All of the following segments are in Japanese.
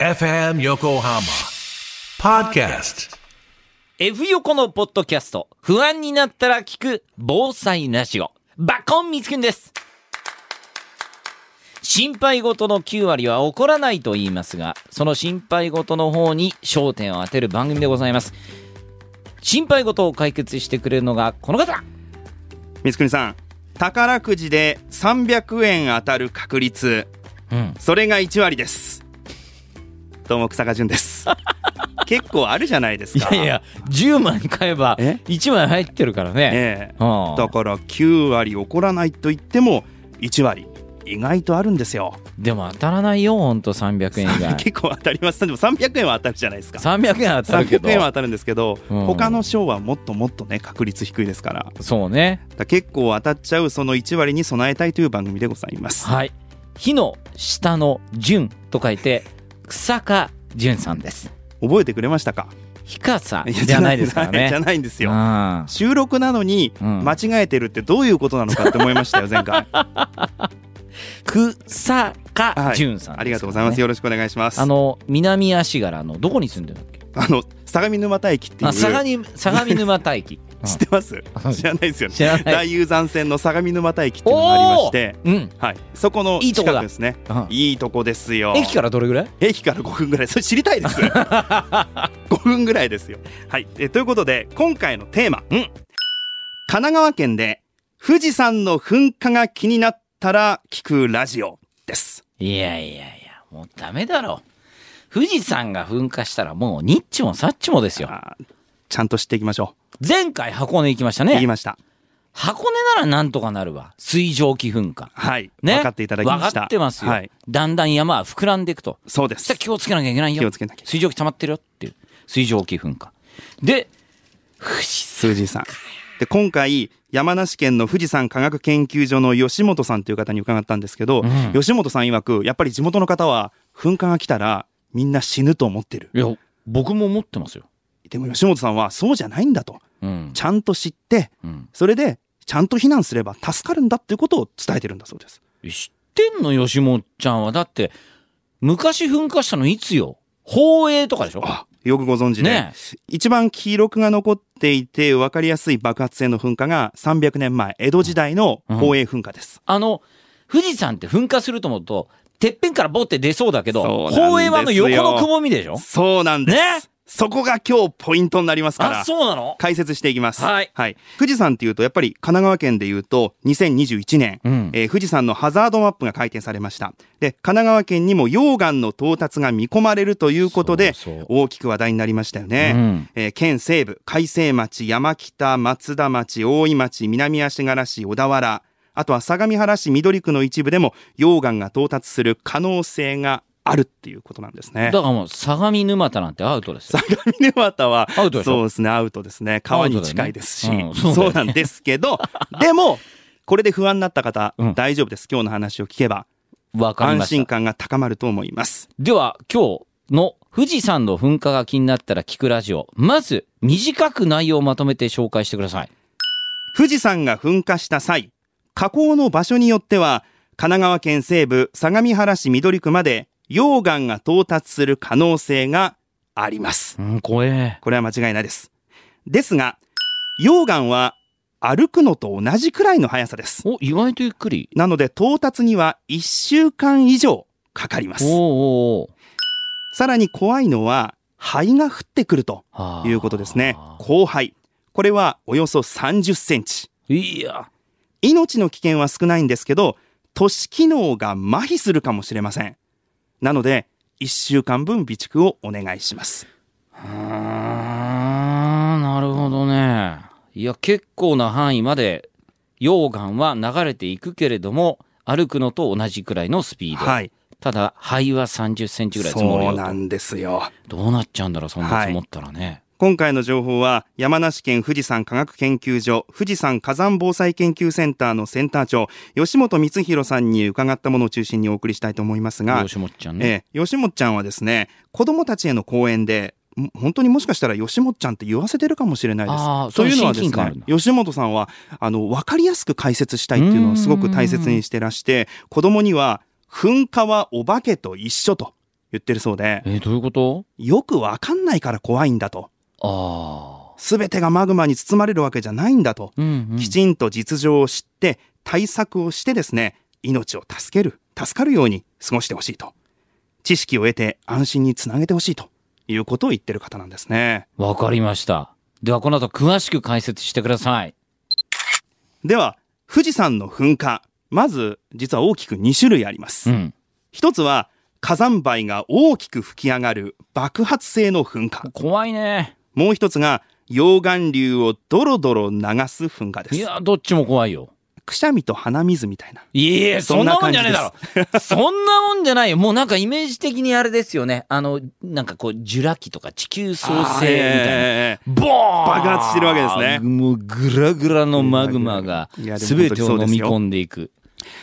FM Yokohama Podcast. F 横のポッドキャスト、不安になったら聞く防災ラジオ、バッコンみつくんです。心配事の9割は起こらないと言いますが、その心配事の方に焦点を当てる番組でございます。心配事を解決してくれるのがこの方光国さん宝くじで300円当たる確率うん。それが1割ですどうも草加淳です。結構あるじゃないですか。いやいや、10枚買えばえ？1枚入ってるからね。ええ。うんだから9割起こらないと言っても1割意外とあるんですよ。でも当たらないよ、ほんと300円以外。結構当たります。でも300円は当たるじゃないですか。300円当たるけど。300円は当たるんですけど、うん。他の賞はもっともっとね確率低いですから。そうね。ら結構当たっちゃうその1割に備えたいという番組でございます。はい。火の下の純と書いて、草加純さんです。覚えてくれましたか？ひかさじゃないですからね。じゃないんですよ。うん。収録なのにうん。間違えてるってどういうことなのかって思いましたよ前回。草加はい。純さんですからね。ありがとうございます。よろしくお願いします。あの、南足柄のどこに住んでるんだっけ？あの相模沼田駅っていう。あ、相模、相模沼田駅。知ってます？うん知らないですよね。大雄山線の相模沼田駅っていうのがありまして。うん。はい。そこのいいとこだ。近くですね。うん。いいとこですよ。駅からどれぐらい？駅から5分ぐらい。それ知りたいです。5分ぐらいですよ。はい。えということで今回のテーマ、神奈川県で富士山の噴火が気になったら聞くラジオ。です。いやいやいや、もうダメだろ。富士山が噴火したらもうニッチもサッチもですよ。ちゃんと知っていきましょ前回箱根行きましたう、言いね。ました箱根ならなんとかなるわ。水蒸気噴火。はい、ね。分かっていただきました分かってますよ。はい、だんだん山は膨らんでいくと。そうです気をつけなきゃいけないよ。気をつけなきゃ水蒸気溜まってるよっていう。水蒸気噴火。で、富士富士山で今回山梨県の富士山科学研究所の吉本さんという方に伺ったんですけど、うん吉本さん曰くやっぱり地元の方は噴火が来たらみんな死ぬと思ってるいや、僕も思ってますよ。でも吉本さんはそうじゃないんだとうん。ちゃんと知ってうん。それでちゃんと避難すれば助かるんだっていうことを伝えてるんだそうです。知ってんの？吉本ちゃんは。だって、昔噴火したのいつよ？宝永とかでしょ？あよくご存知で、ね一番記録が残っていて分かりやすい爆発性の噴火が300年前江戸時代の宝永噴火です、あの、富士山って噴火すると思うと、てっぺんからボって出そうだけど、宝永はあの横のくぼみでしょ？そうなんです、ねそこが今日ポイントになりますからあ、そうなの？解説していきます。はい富士山っていうと、やっぱり神奈川県でいうと、2021年、うんえー富士山のハザードマップが改定されました。で、神奈川県にも溶岩の到達が見込まれるということで、そうそう大きく話題になりましたよね。うんえー県西部、海西町、山北、松田町、大井町、南足柄市、小田原、あとは相模原市緑区の一部でも溶岩が到達する可能性があるっていうことなんですね。だからもう、相模沼田なんてアウトですよ。相模沼田はアウトそうですねアウトですね川に近いですし、ねうんそうねそうなんですけど でもこれで不安になった方、うん大丈夫です今日の話を聞けば安わかりました。心感が高まると思いますでは、今日の富士山の噴火が気になったら聞くラジオ。まず、短く内容をまとめて紹介してください。富士山が噴火した際火口の場所によっては神奈川県西部相模原市緑区まで溶岩が到達する可能性がありますうん、怖え。これは間違いないですですが溶岩は歩くのと同じくらいの速さですお、意外とゆっくり。なので到達には1週間以上かかります。おーおさらに怖いのは灰が降ってくるとはあいうことですね。降灰。これはおよそ30センチ。いや、命の危険は少ないんですけど、都市機能が麻痺するかもしれません。なので、1週間分備蓄をお願いします。あーなるほどね。いや、結構な範囲まで溶岩は流れていくけれども、歩くのと同じくらいのスピード。はい。ただ、灰は30センチぐらい積もるよと。そうなんですよ。どうなっちゃうんだろう、そんな積もったらね。今回の情報は山梨県富士山科学研究所富士山火山防災研究センターのセンター長吉本光弘さんに伺ったものを中心にお送りしたいと思いますが、吉本ちゃんね。ええ、吉本ちゃんはですね子供たちへの講演でん本当にもしかしたら吉本ちゃんって言わせてるかもしれないです。というのはですね吉本さんはあの分かりやすく解説したいっていうのをすごく大切にしてらして子供には噴火はお化けと一緒と言ってるそうで、えーどういうこと？よくわかんないから怖いんだと。ああ。すべてがマグマに包まれるわけじゃないんだと。うん、うん。きちんと実情を知って対策をしてですね、命を助ける、助かるように過ごしてほしいと。知識を得て安心につなげてほしいということを言ってる方なんですね。わかりました。ではこの後詳しく解説してください。では、富士山の噴火。まず、実は大きく2種類あります。うん。一つは、火山灰が大きく吹き上がる爆発性の噴火。怖いね。もう一つが、溶岩流をドロドロ流す噴火です。いや、どっちも怖いよ。くしゃみと鼻水みたいな。いえ、そんなもんじゃねえだろそ。そんなもんじゃないよ。もうなんかイメージ的にあれですよね。あの、なんかこう、ジュラ紀とか地球創生みたいな。えーボーン爆発してるわけですねもうグラグラのマグマが全てを飲み込んでいく。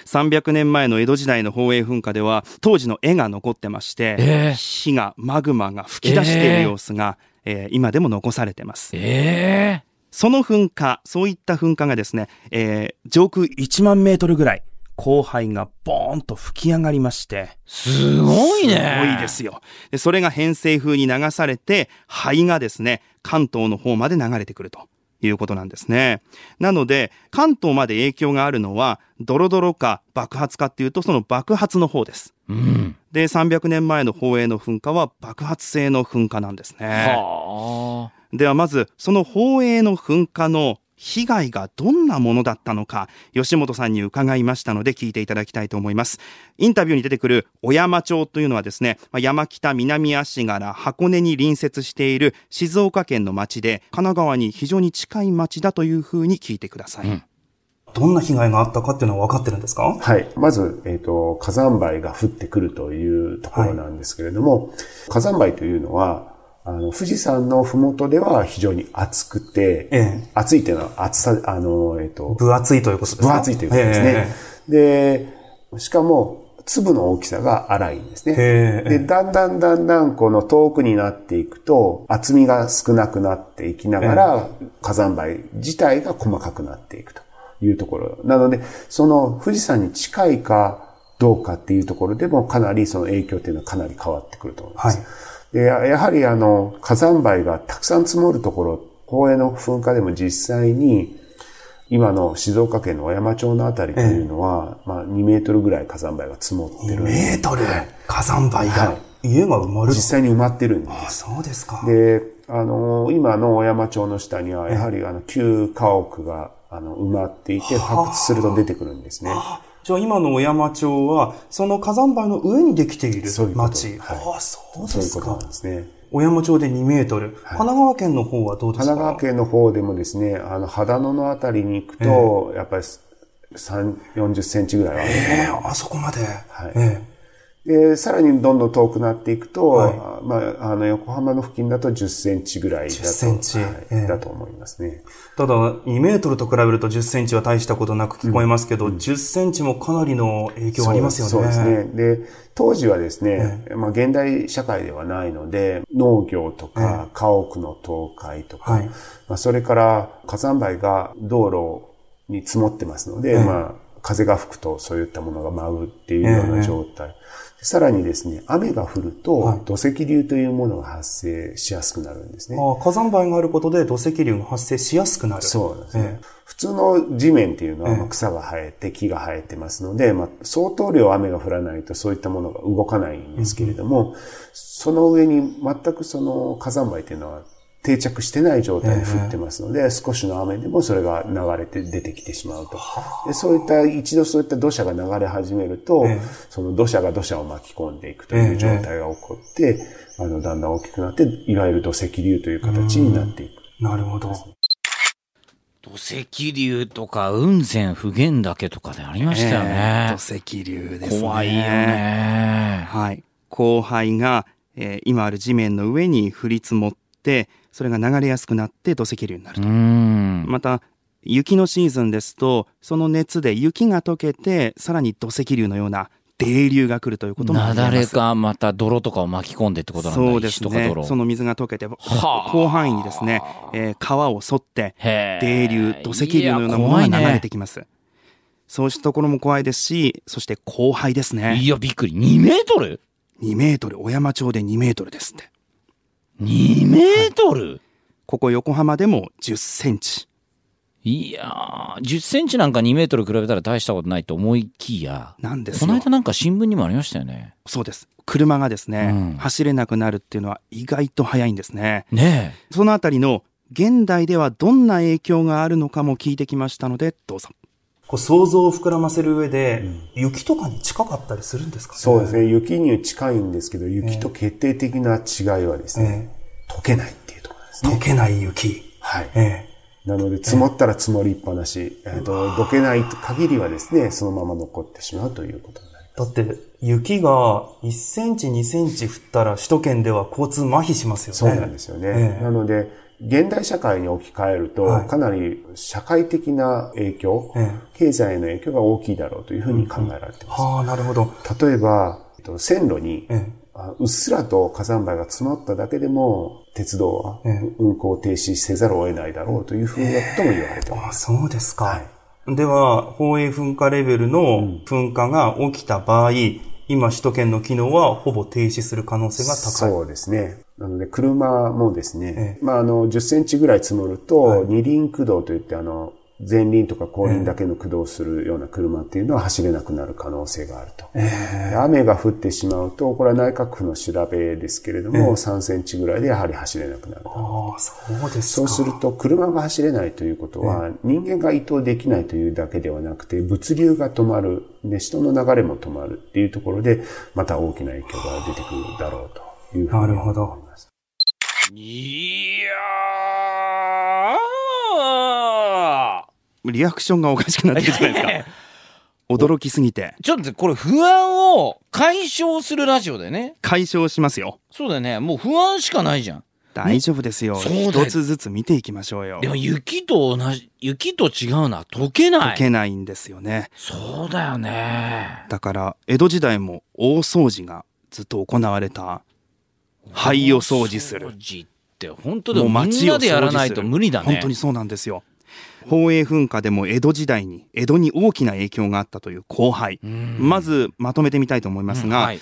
300年前の江戸時代の宝永噴火では当時の絵が残ってまして、ええ火がマグマが吹き出している様子が、えー今でも残されてます。ええその噴火そういった噴火がですね、えー上空1万メートルぐらい降灰がボーンと吹き上がりまして。すごいね。すごいですよ。でそれが偏西風に流されて灰がですね関東の方まで流れてくるということなんですね。なので、関東まで影響があるのは、ドロドロか爆発かっていうと、その爆発の方です。うん。で、300年前の宝永の噴火は爆発性の噴火なんですね。はあ。ではまず、その宝永の噴火の被害がどんなものだったのか、吉本さんに伺いましたので聞いていただきたいと思います。インタビューに出てくる小山町というのはですね、まあ山北南足柄箱根に隣接している静岡県の町で、神奈川に非常に近い町だというふうに聞いてください。うんどんな被害があったかっていうのは分かってるんですか？はい。まず、えっ、と、火山灰が降ってくるというところなんですけれども、火山灰というのは、あの、富士山のふもとでは非常に暑くて、ええ暑いというのは暑さ、あの、えっ、と、分厚いということですか分厚いということですね。で、しかも、粒の大きさが粗いんですね。で、だんだんだんだんこの遠くになっていくと、厚みが少なくなっていきながら、火山灰自体が細かくなっていくというところ。なので、その富士山に近いかどうかっていうところでもかなりその影響っていうのはかなり変わってくると思います。はいで、ややはりあの、火山灰がたくさん積もるところ、公園の噴火でも実際に、今の静岡県の小山町のあたりというのは、まあ2メートルぐらい火山灰が積もってるんで。メートル？火山灰はが家が埋まる実際に埋まってるんであす。そうですか。で、あの、今の小山町の下には、やはりあの、旧家屋が、あの、埋まっていて、発掘すると出てくるんですね。じゃあ今の小山町は、その火山灰の上にできている町。はい。ああ、そうですか。なんですね。小山町で2メートル。神奈川県の方はどうですか？神奈川県の方でもですね、あの、秦野のあたりに行くと、やっぱり3、40センチぐらいはあるええあそこまで。はい。えで、さらにどんどん遠くなっていくと、はい。まあ、あの、横浜の付近だと10センチぐらいだと、10センチ。はいええ。だと思いますね。えただ、2メートルと比べると10センチは大したことなく聞こえますけど、10センチもかなりの影響ありますよね。そうですね。で、当時はですね、まあ現代社会ではないので、農業とか家屋の倒壊とか、はい。まあそれから火山灰が道路に積もってますので、まあ風が吹くとそういったものが舞うっていうような状態。さらにですね、雨が降ると土石流というものが発生しやすくなるんですね。ああ火山灰があることで土石流が発生しやすくなる。そうですね。え普通の地面っていうのは草が生えて木が生えてますので、まあ、相当量雨が降らないとそういったものが動かないんですけれども、その上に全くその火山灰っていうのは定着してない状態で降ってますので、少しの雨でもそれが流れて出てきてしまうと。でそういった、一度そういった土砂が流れ始めると、ええその土砂が土砂を巻き込んでいくという状態が起こって、あの、だんだん大きくなって、いわゆる土石流という形になっていく。えなるほど。土石流とか雲仙普賢岳とかでありましたよえねー。土石流ですね。怖いよね。はい。降灰が、えー今ある地面の上に降り積もって、それが流れやすくなって土石流になるうと。ん。また、雪のシーズンですと、その熱で雪が溶けて、さらに土石流のような泥流が来るということもあなります。だれかまた泥とかを巻き込んでってことなんだそうですね。その水が溶けて、はあ広範囲にですね、えー川を沿って、へ泥ー流、土石流のようなものが流れてきます。そうしたところも怖いですし、そして降灰ですね。いや、びっくり。2メートル？2メートル、小山町で2メートルですって。2メートル、ここ横浜でも10センチ。い、やー、10センチなんか2メートル比べたら大したことないと思いきや、なんですよこの間なんか新聞にもありましたよね。そうです。車がですね、うん走れなくなるっていうのは意外と早いんですね。ねそのあたりの現代ではどんな影響があるのかも聞いてきましたので、どうぞ。こう想像を膨らませる上で、雪とかに近かったりするんですかね？そうですね。雪に近いんですけど、雪と決定的な違いはですね、溶けないっていうところですね。溶けない雪。はい。えなので、積もったら積もりっぱなし、えっと、どけない限りはですね、そのまま残ってしまうということになります。だって、雪が1センチ、2センチ降ったら首都圏では交通麻痺しますよね。そうなんですよね。ええなので、現代社会に置き換えると、はいかなり社会的な影響、え経済への影響が大きいだろうというふうに考えられています。はあ、なるほど。例えば、えっと線路に、えあうっすらと火山灰が積もっただけでも、鉄道はええ運行停止せざるを得ないだろうというふうなことも言われていあます。そうですか。はいでは、宝永噴火レベルの噴火が起きた場合、今首都圏の機能はほぼ停止する可能性が高い。そうですね。なので、車もですね、えまあ、あの、10センチぐらい積もると、はい。二輪駆動といって、あの、前輪とか後輪だけの駆動するような車っていうのは走れなくなる可能性があると。で雨が降ってしまうと、これは内閣府の調べですけれども、3センチぐらいでやはり走れなくなると。ああ、そうですか。そうすると、車が走れないということは、人間が移動できないというだけではなくて、物流が止まる、で、人の流れも止まるっていうところで、また大きな影響が出てくるだろうというふうになるほど。思いやーリアクションがおかしくなってるじゃないですか。驚きすぎて。ちょっとこれ不安を解消するラジオでね。解消しますよ。そうだよね。もう不安しかないじゃん。大丈夫ですよ。一つずつ見ていきましょうよで。も雪と同じ、雪と違うのは溶けない。解けないんですよね。そうだよね。だから、江戸時代も大掃除がずっと行われた。灰を掃除する掃。除って本当でもみんなでやらないと無理だね。本当にそうなんですよ。宝永噴火でも江戸時代に、江戸に大きな影響があったという降灰。うんまずまとめてみたいと思いますが、うんはい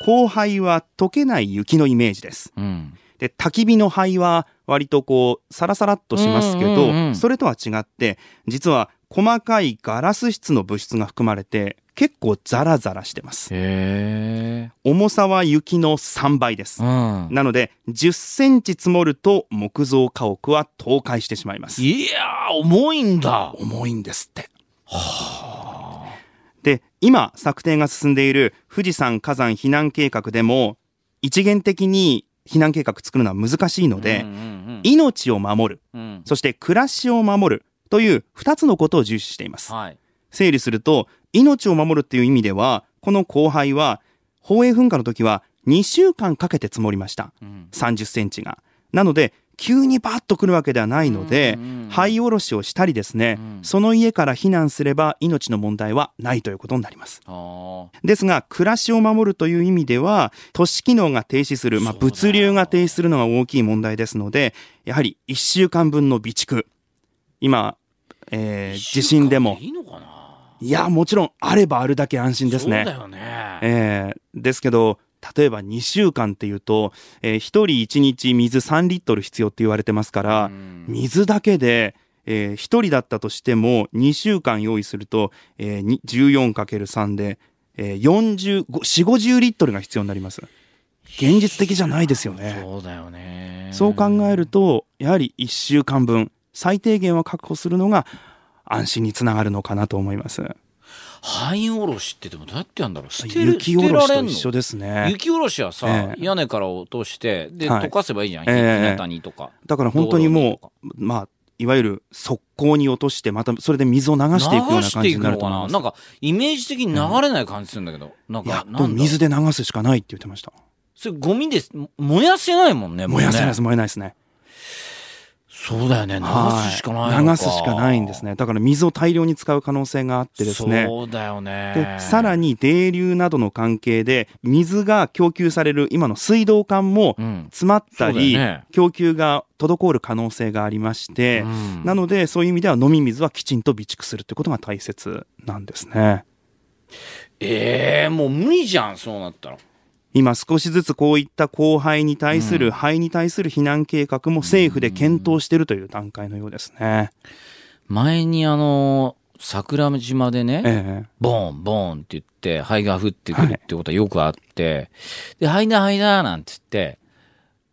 降灰は溶けない雪のイメージです。うんで、焚き火の灰は割とこう、サラサラっとしますけど、それとは違って、実は細かいガラス質の物質が含まれて、結構ザラザラしてます。へ重さは雪の3倍ですえ。。うん。なので、10センチ積もると木造家屋は倒壊してしまいます。いやー、重いんだ。重いんですって。で、今策定が進んでいる富士山火山避難計画でも、一元的に避難計画作るのは難しいので、命を守る、うんうんそして暮らしを守るという二つのことを重視しています。はい。整理すると、命を守るっていう意味では、この降灰は、宝永噴火の時は2週間かけて積もりました。うん30センチが。なので、急にバッと来るわけではないので灰おろしをしたりですね、うんその家から避難すれば命の問題はないということになります。ですが、暮らしを守るという意味では、都市機能が停止する、まあ、物流が停止するのが大きい問題ですので、やはり1週間分の備蓄。今、えー地震でもいいのかな？いや、もちろん、あればあるだけ安心ですね。そうだよね。えーですけど、例えば2週間っていうと、えー、1人1日水3リットル必要って言われてますから、うん水だけで、えー、1人だったとしても2週間用意すると、えーに 14×3 で、えー、40、4、50リットルが必要になります。現実的じゃないですよね。そうだよね。そう考えると、やはり1週間分、最低限は確保するのが安心につながるのかなと思います。灰おろしってでもどうやってやるんだろう？捨てる雪おろしと一緒ですね。雪おろしはさ、ええ屋根から落として、で、はい溶かせばいいじゃん。ええ日向にとか。だから本当にもう、まあ、いわゆる速攻に落として、またそれで水を流していくような感じになると思います。なんか、イメージ的に流れない感じするんだけど。なんなんだ水で流すしかないって言ってました。それゴミです。も燃やせないもんね、もうね燃やせないです、燃えないですね。そうだよね。流すしかない流すしかないんですね。だから水を大量に使う可能性があってですね。そうだよね。で、さらに泥流などの関係で、水が供給される今の水道管もうん。詰まったり、そうだよね供給が滞る可能性がありまして、うんなのでそういう意味では飲み水はきちんと備蓄するってことが大切なんですね。ええもう無理じゃん、そうなったら。今少しずつこういった後輩に対すうんる、肺に対する避難計画も政府で検討しているという段階のようですね。前にあの、桜島でね、ええボーン、ボーンって言って、灰が降ってくるってことはよくあって、で、灰だ、灰だ、なんて言って、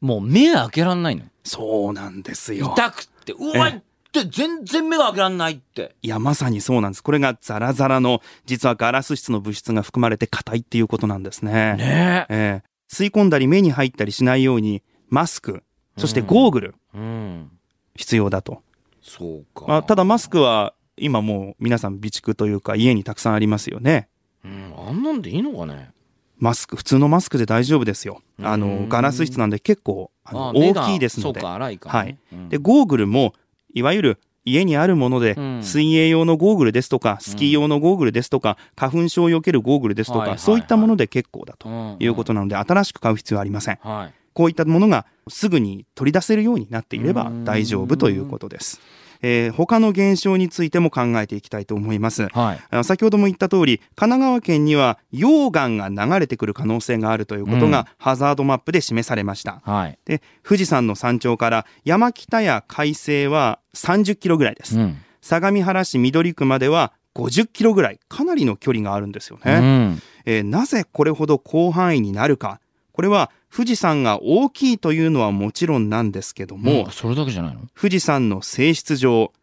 もう目開けらんないの。そうなんですよ。痛くって、うわえいって全然目が開けらんないって。いや、まさにそうなんです。これがザラザラの、実はガラス質の物質が含まれて硬いっていうことなんですね。ねええ吸い込んだり目に入ったりしないように、マスク、そしてゴーグル、え。うん。必要だと。そうか。まあ、ただマスクは、今もう皆さん備蓄というか家にたくさんありますよね。うん、あんなんでいいのかね。マスク、普通のマスクで大丈夫ですよ。あうの、んガラス質なんで結構、あの大きいですのでね。うんで、ゴーグルも、いわゆる家にあるもので、うん水泳用のゴーグルですとか、スキー用のゴーグルですとか、花粉症を避けるゴーグルですとか、そういったもので結構だとうんいうことなので、新しく買う必要はありません。はい。こういったものがすぐに取り出せるようになっていればうん大丈夫ということです。えー他の現象についても考えていきたいと思います。はい。先ほども言った通り、神奈川県には溶岩が流れてくる可能性があるということうんがハザードマップで示されました。はい。で、富士山の山頂から山北や海西は30キロぐらいです。うん。相模原市緑区までは50キロぐらい、かなりの距離があるんですよね。うん。えーなぜこれほど広範囲になるか。これは富士山が大きいというのはもちろんなんですけども、それだけじゃないの？富士山の性質上、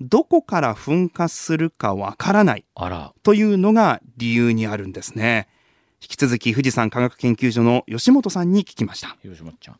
どこから噴火するかわからない。というのが理由にあるんですね。引き続き富士山科学研究所の吉本さんに聞きました。広島ちゃん。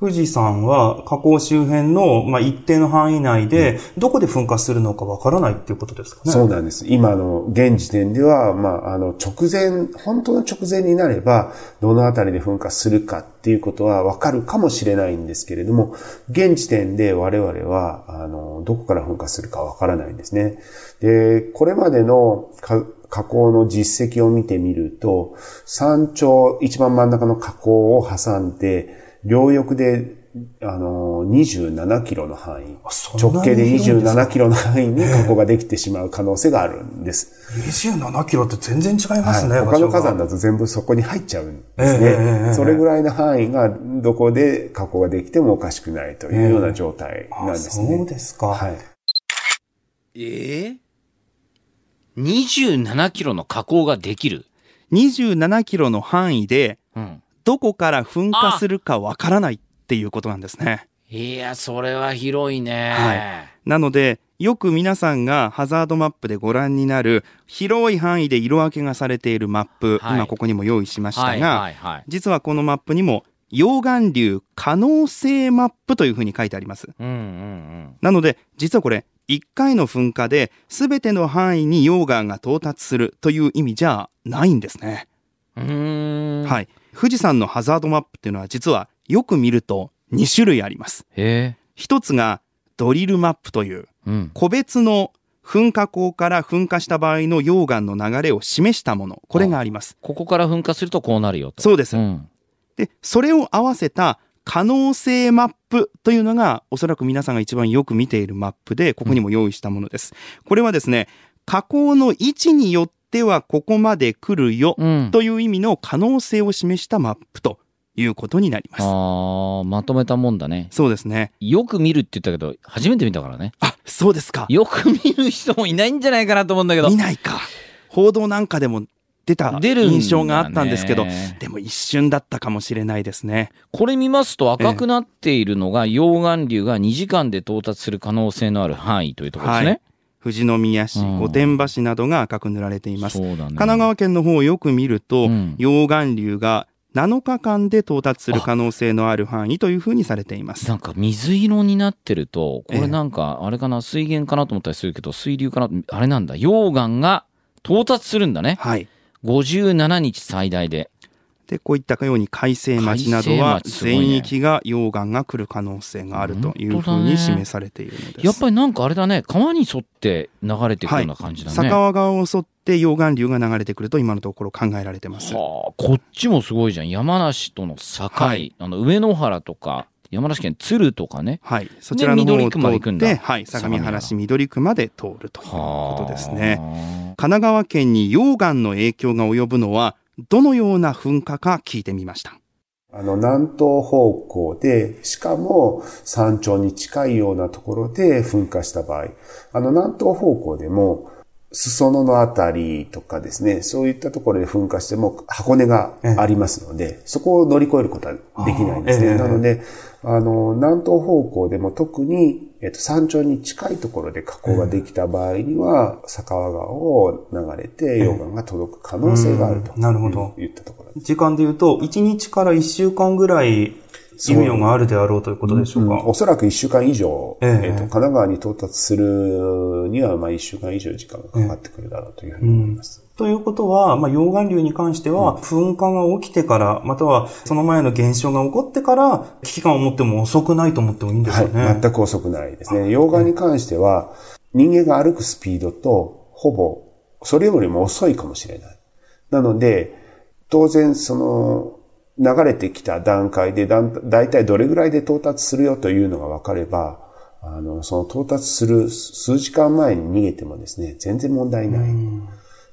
富士山は火口周辺の、まあ、一定の範囲内で、どこで噴火するのかわからないっていうことですかね。そうなんです。今の現時点では、まあ、あの、直前、本当の直前になれば、どのあたりで噴火するかっていうことはわかるかもしれないんですけれども、現時点で我々は、あの、どこから噴火するかわからないんですね。で、これまでのか火口の実績を見てみると、山頂、一番真ん中の火口を挟んで、両翼で、あの、27キロの範囲。直径で広いんですか？27キロの範囲に火口ができてしまう可能性があるんです。27キロって全然違いますね、はい、他の火山だ。だと全部そこに入っちゃうんですええええええね。それぐらいの範囲がどこで火口ができてもおかしくないというような状態なんあですね。そうですか。はい。ええ27キロの火口ができる。27キロの範囲で、うん。どこから噴火するかわからないっていうことなんですね。いや、それは広いね。はなので、よく皆さんがハザードマップでご覧になる広い範囲で色分けがされているマップ、はい今ここにも用意しましたが、はいはいはい。実はこのマップにも溶岩流可能性マップというふうに書いてあります。うんうんなので、実はこれ、1回の噴火で全ての範囲に溶岩が到達するという意味じゃないんですね。はい。富士山のハザードマップっていうのは実はよく見ると2種類あります。一つがドリルマップといううん。個別の噴火口から噴火した場合の溶岩の流れを示したもの。これがあります。ここから噴火するとこうなるよと。そうです。ん。で、それを合わせた可能性マップというのがおそらく皆さんが一番よく見ているマップで、ここにも用意したものです。これはですね、火口の位置によってはここまで来るようん。という意味の可能性を示したマップということになります。ああ、まとめたもんだね。そうですね。よく見るって言ったけど、初めて見たからね。あ、そうですか。よく見る人もいないんじゃないかなと思うんだけど見。ないか。報道なんかでも出た印象があったんですけど、でも一瞬だったかもしれないですね。これ見ますと赤くなっているのが溶岩流が2時間で到達する可能性のある範囲というところですね。富士宮市、うん御殿場市などが赤く塗られています。ね。神奈川県の方をよく見ると、うん溶岩流が7日間で到達する可能性のある範囲というふうにされています。なんか水色になってると、こええれなんか、あれかな、水源かなと思ったりするけど、水流かな、あれなんだ、溶岩が到達するんだね。はい。57日最大で。で、こういったように海西町などは全域が溶岩が来る可能性があるというふうに示されているのです。やっぱりなんかあれだね、川に沿って流れていくような感じだね。坂川側を沿って溶岩流が流れてくると今のところ考えられてます。はあ、こっちもすごいじゃん。山梨との境、はいあの上野原とか、山梨県鶴とかね。はい。そちらの方を通って、はい。相模原市緑区まで通るというはあことですね。神奈川県に溶岩の影響が及ぶのはどのような噴火か聞いてみました。あの、南東方向で、しかも山頂に近いようなところで噴火した場合、あの、南東方向でも、裾野のあたりとかですね、そういったところで噴火しても箱根がありますので、そこを乗り越えることはできないんですね。なので、あの、南東方向でも特に、えっと、山頂に近いところで火口ができた場合には、坂川川を流れて溶岩が届く可能性があると、うん。なるほど。言ったところです。時間で言うと、1日から1週間ぐらい、猶予があるであろうということでしょうか？おそらく1週間以上、ええ。えっと神奈川に到達するには、まあ1週間以上時間がかかってくるだろうというふうに思います。ということは、まあ、溶岩流に関しては、噴火が起きてから、またはその前の現象が起こってから、危機感を持っても遅くないと思ってもいいんですはよね。い。全く遅くないですね。溶岩に関しては、人間が歩くスピードと、ほぼ、それよりも遅いかもしれない。なので、当然、その、流れてきた段階でだん、だいたいどれぐらいで到達するよというのが分かれば、あの、その到達する数時間前に逃げてもですね、全然問題ない。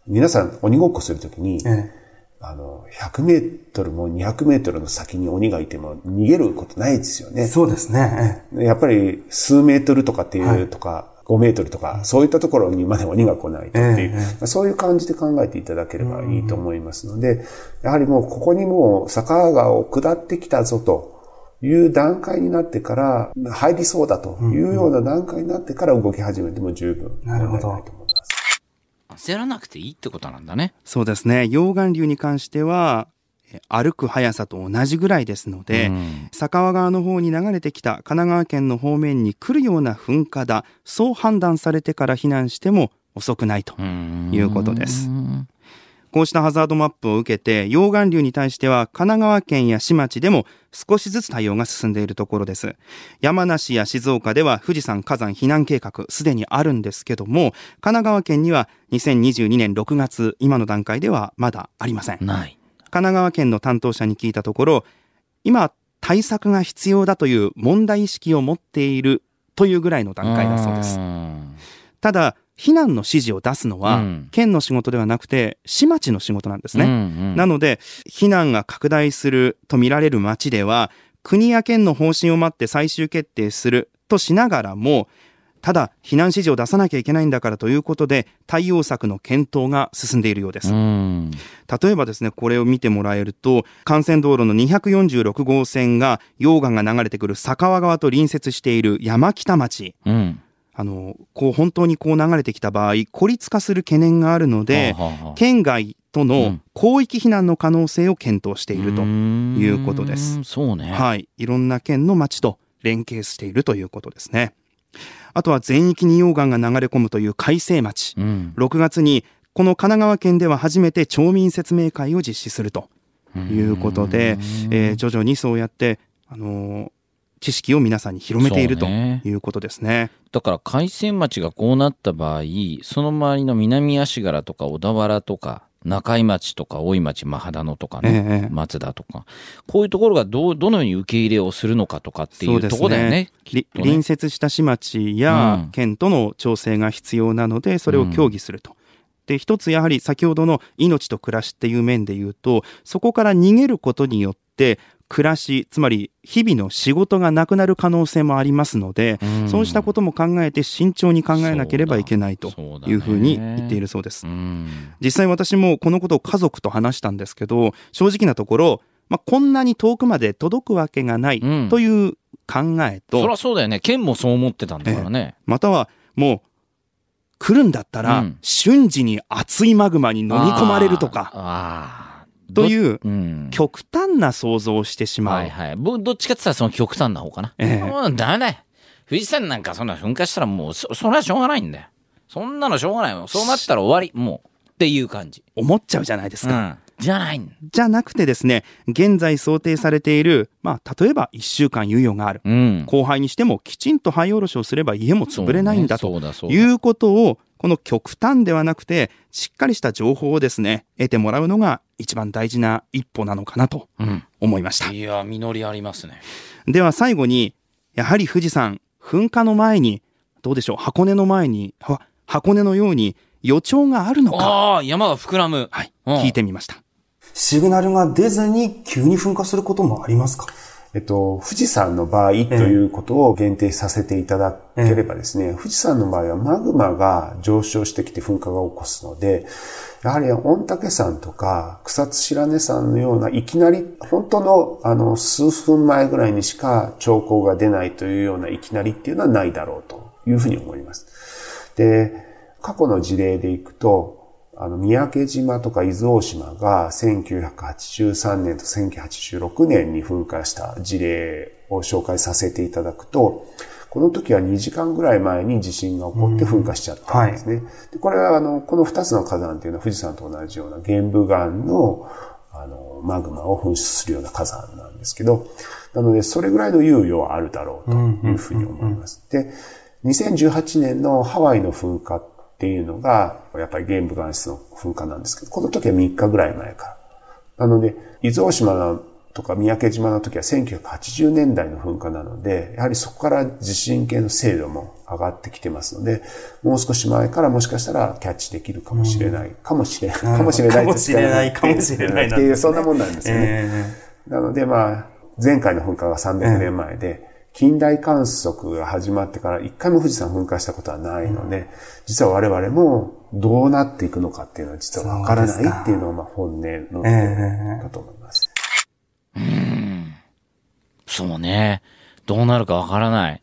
皆さん、鬼ごっこするときに、えあの、100メートルも200メートルの先に鬼がいても逃げることないですよね。えそうですね。やっぱり数メートルとかっていうとか、5メートルとか、そういったところにまで鬼が来ないとっていう、えそういう感じで考えていただければいいと思いますので、やはりもうここにもう坂川を下ってきたぞという段階になってから、入りそうだというような段階になってから動き始めても十分なるほど問題ないと思います。焦らなくていいってことなんだね。そうですね。溶岩流に関しては、え歩く速さと同じぐらいですので、うん坂川側の方に流れてきた神奈川県の方面に来るような噴火だ、そう判断されてから避難しても遅くないということです。こうしたハザードマップを受けて、溶岩流に対しては神奈川県や市町でも少しずつ対応が進んでいるところです。山梨や静岡では富士山火山避難計画すでにあるんですけども、神奈川県には2022年6月、今の段階ではまだありません。ない。神奈川県の担当者に聞いたところ、今、対策が必要だという問題意識を持っているというぐらいの段階だそうです。んただ、避難の指示を出すのは、うん県の仕事ではなくて、市町の仕事なんですね。うんうんなので、避難が拡大すると見られる町では、国や県の方針を待って最終決定するとしながらも、ただ、避難指示を出さなきゃいけないんだからということで、対応策の検討が進んでいるようです。うん例えばですね、これを見てもらえると、幹線道路の246号線が溶岩が流れてくる坂川側と隣接している山北町。うんあの、こう本当にこう流れてきた場合、孤立化する懸念があるので、はあはあはあ県外とうのん広域避難の可能性を検討していると。いうことですうんそうね。はい。いろんな県の町と連携しているということですね。あとは全域に溶岩が流れ込むという海西町。うん6月にこの神奈川県では初めて町民説明会を実施するということで、えー徐々にそうやって、あのー知識を皆さんに広めているということですね。だから海鮮町がこうなった場合、その周りの南足柄とか小田原とか、中井町とか大井町、マハダノとかね、ええ松田とか、こういうところがどう、どのように受け入れをするのかとかっていうところだよね。ね隣接した市町うやん県との調整が必要なので、それを協議すると。で、一つやはり先ほどの命と暮らしっていう面で言うと、そこから逃げることによって、暮らし、つまり日々の仕事がなくなる可能性もありますので、うんそうしたことも考えて慎重に考えなければいけないというふうにね言っているそうです。うん実際私もこのことを家族と話したんですけど、正直なところ、まあ、こんなに遠くまで届くわけがないうんという考えと、そりゃそうだよね。県もそう思ってたんだからね。またはもう来るんだったら、うん瞬時に熱いマグマに飲み込まれるとか。という。極端な想像をしてしまう。はいはい。僕、どっちかって言ったらその極端な方かな。ええうん、ダメだよ。富士山なんかそんな噴火したらもう、そ、それはしょうがないんだよ。そんなのしょうがないよ。そうなったら終わり。もう。っていう感じ。思っちゃうじゃないですか。うん。じゃない。じゃなくてですね、現在想定されている、まあ、例えば1週間猶予がある。うん。後輩にしてもきちんと灰下ろしをすれば家も潰れないんだということを、この極端ではなくて、しっかりした情報をですね、得てもらうのが一番大事な一歩なのかなとうん。思いました。いや、実りありますね。では最後に、やはり富士山、噴火の前に、どうでしょう、箱根の前に、は箱根のように予兆があるのか、ああ、山が膨らむ。はい、うん聞いてみました。シグナルが出ずに急に噴火することもありますか？えっと、富士山の場合ということを限定させていただければですね、富士山の場合はマグマが上昇してきて噴火が起こすので、やはり御嶽山とか草津白根山のようないきなり本当のあの数分前ぐらいにしか兆候が出ないというようないきなりっていうのはないだろうというふうに思います。で、過去の事例でいくと、あの、三宅島とか伊豆大島が1983年と1986年に噴火した事例を紹介させていただくと、この時は2時間ぐらい前に地震が起こって噴火しちゃったんですね。はい、でこれはあの、この2つの火山っていうのは富士山と同じような玄武岩のあの、マグマを噴出するような火山なんですけど、なので、それぐらいの猶予はあるだろうというふうに思います。で、2018年のハワイの噴火っていうのが、やっぱり玄武岩質の噴火なんですけど、この時は3日ぐらい前から。なので、伊豆大島とか三宅島の時は1980年代の噴火なので、やはりそこから地震計の精度も上がってきてますので、もう少し前からもしかしたらキャッチできるかもしれない、かもしれない、かもしれないかもしれない、かもしれないっていう、そんなもんなんですよね。なのでまあ、前回の噴火が300年前で、近代観測が始まってから一回も富士山噴火したことはないので、実は我々もどうなっていくのかっていうのは実はわからないっていうのがまあ本音のだと思います。うん。そうね。どうなるかわからない。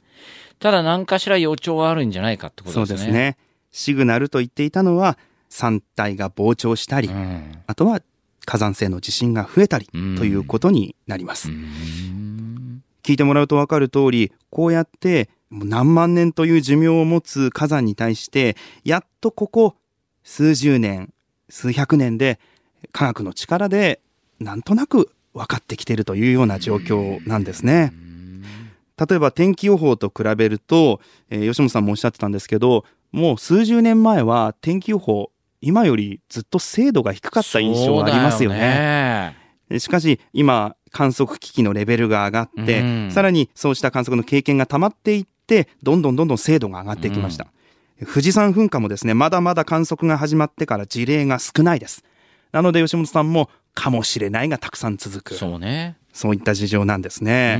ただ何かしら予兆はあるんじゃないかってことですね。そうですね。シグナルと言っていたのは、山体が膨張したり、うん、あとは火山性の地震が増えたりということになります。うん聞いてもらうとわかる通り、こうやって何万年という寿命を持つ火山に対して、やっとここ数十年、数百年で科学の力でなんとなく分かってきているというような状況なんですね。例えば天気予報と比べると、えー、吉本さんもおっしゃってたんですけど、もう数十年前は天気予報、今よりずっと精度が低かった印象がありますよね。しかし今観測機器のレベルが上がって、うん、さらにそうした観測の経験が溜まっていって、どんどんどんどん精度が上がっていきました。うん、富士山噴火もですね、まだまだ観測が始まってから事例が少ないです。なので吉本さんも、かもしれないがたくさん続く。そうね。そういった事情なんですね。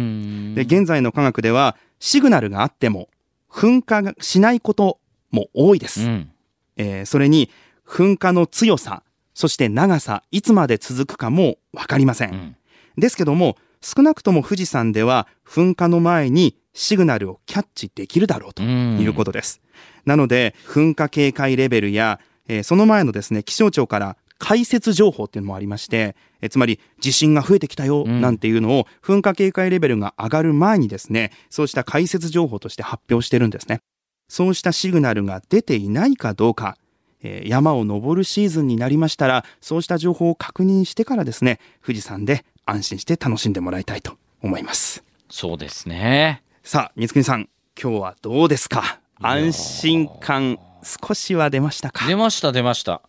で、現在の科学では、シグナルがあっても、噴火がしないことも多いです。うん、えー、それに、噴火の強さ、そして長さ、いつまで続くかもわかりません。うんですけども、少なくとも富士山では噴火の前にシグナルをキャッチできるだろうということです。なので、噴火警戒レベルや、えー、その前のですね、気象庁から解説情報っていうのもありまして、えつまり地震が増えてきたよなんていうのを噴火警戒レベルが上がる前にですね、そうした解説情報として発表してるんですね。そうしたシグナルが出ていないかどうか、えー、山を登るシーズンになりましたら、そうした情報を確認してからですね、富士山で安心して楽しんでもらいたいと思います。そうですね。さあ、三國さん、今日はどうですか？安心感少しは出ましたか？出ました出ました。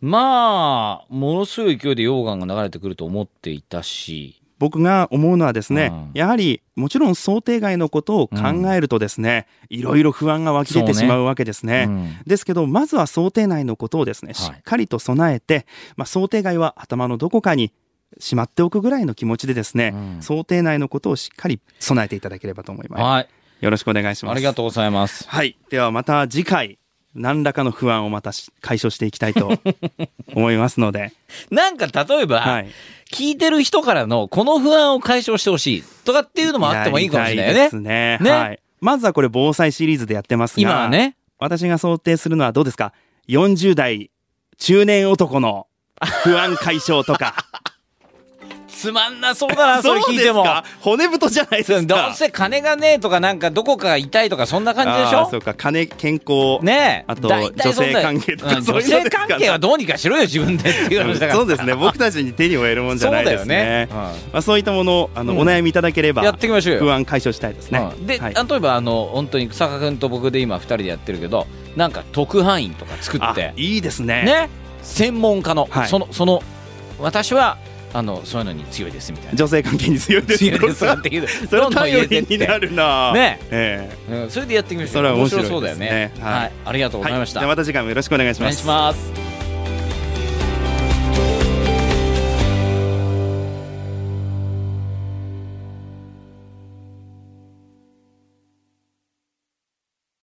まあものすごい勢いで溶岩が流れてくると思っていたし。僕が思うのはですね、うん、やはりもちろん想定外のことを考えるとですね、うん、いろいろ不安が湧き出てしまうわけですね。ねうん、ですけど、まずは想定内のことをですね、しっかりと備えて、まあ、想定外は頭のどこかにしまっておくぐらいの気持ちでですね、うん、想定内のことをしっかり備えていただければと思います。はい。よろしくお願いします。ありがとうございます。はい。ではまた次回、何らかの不安をまた解消していきたいと 思いますので。なんか例えば、はい、聞いてる人からのこの不安を解消してほしいとかっていうのもあってもいいかもしれないよね。ですね。ねはい。まずはこれ防災シリーズでやってますが、今はね。私が想定するのはどうですか ?40 代中年男の不安解消とか。つまんなそうだなそれ 聞いても。骨太じゃないですか？どうせ金がねえとかなんかどこかが痛いとかそんな感じでしょ？そうか。金健康ねあと女性関係とか、女性関係はどうにかしろよ自分でっていう話だから。そうですね。僕たちに手に負えるもんじゃないですね。そう、ね。まあ、そういったものあの、お悩みいただければやっていきましょう不安解消したいですね、で、例えばあの本当に草加君と僕で今2人でやってるけどなんか特派員とか作って。いいですね。ね？専門家の、そのその私はあのそういうのに強いですみたいな。女性関係に強いです。強いですっていう。それ頼りになるな。ね。ええ、うん、それでやってみましょう。それは面白そうだよね、はい、はい、ありがとうございました、じゃあまた次回もよろしくお願いします。お願いします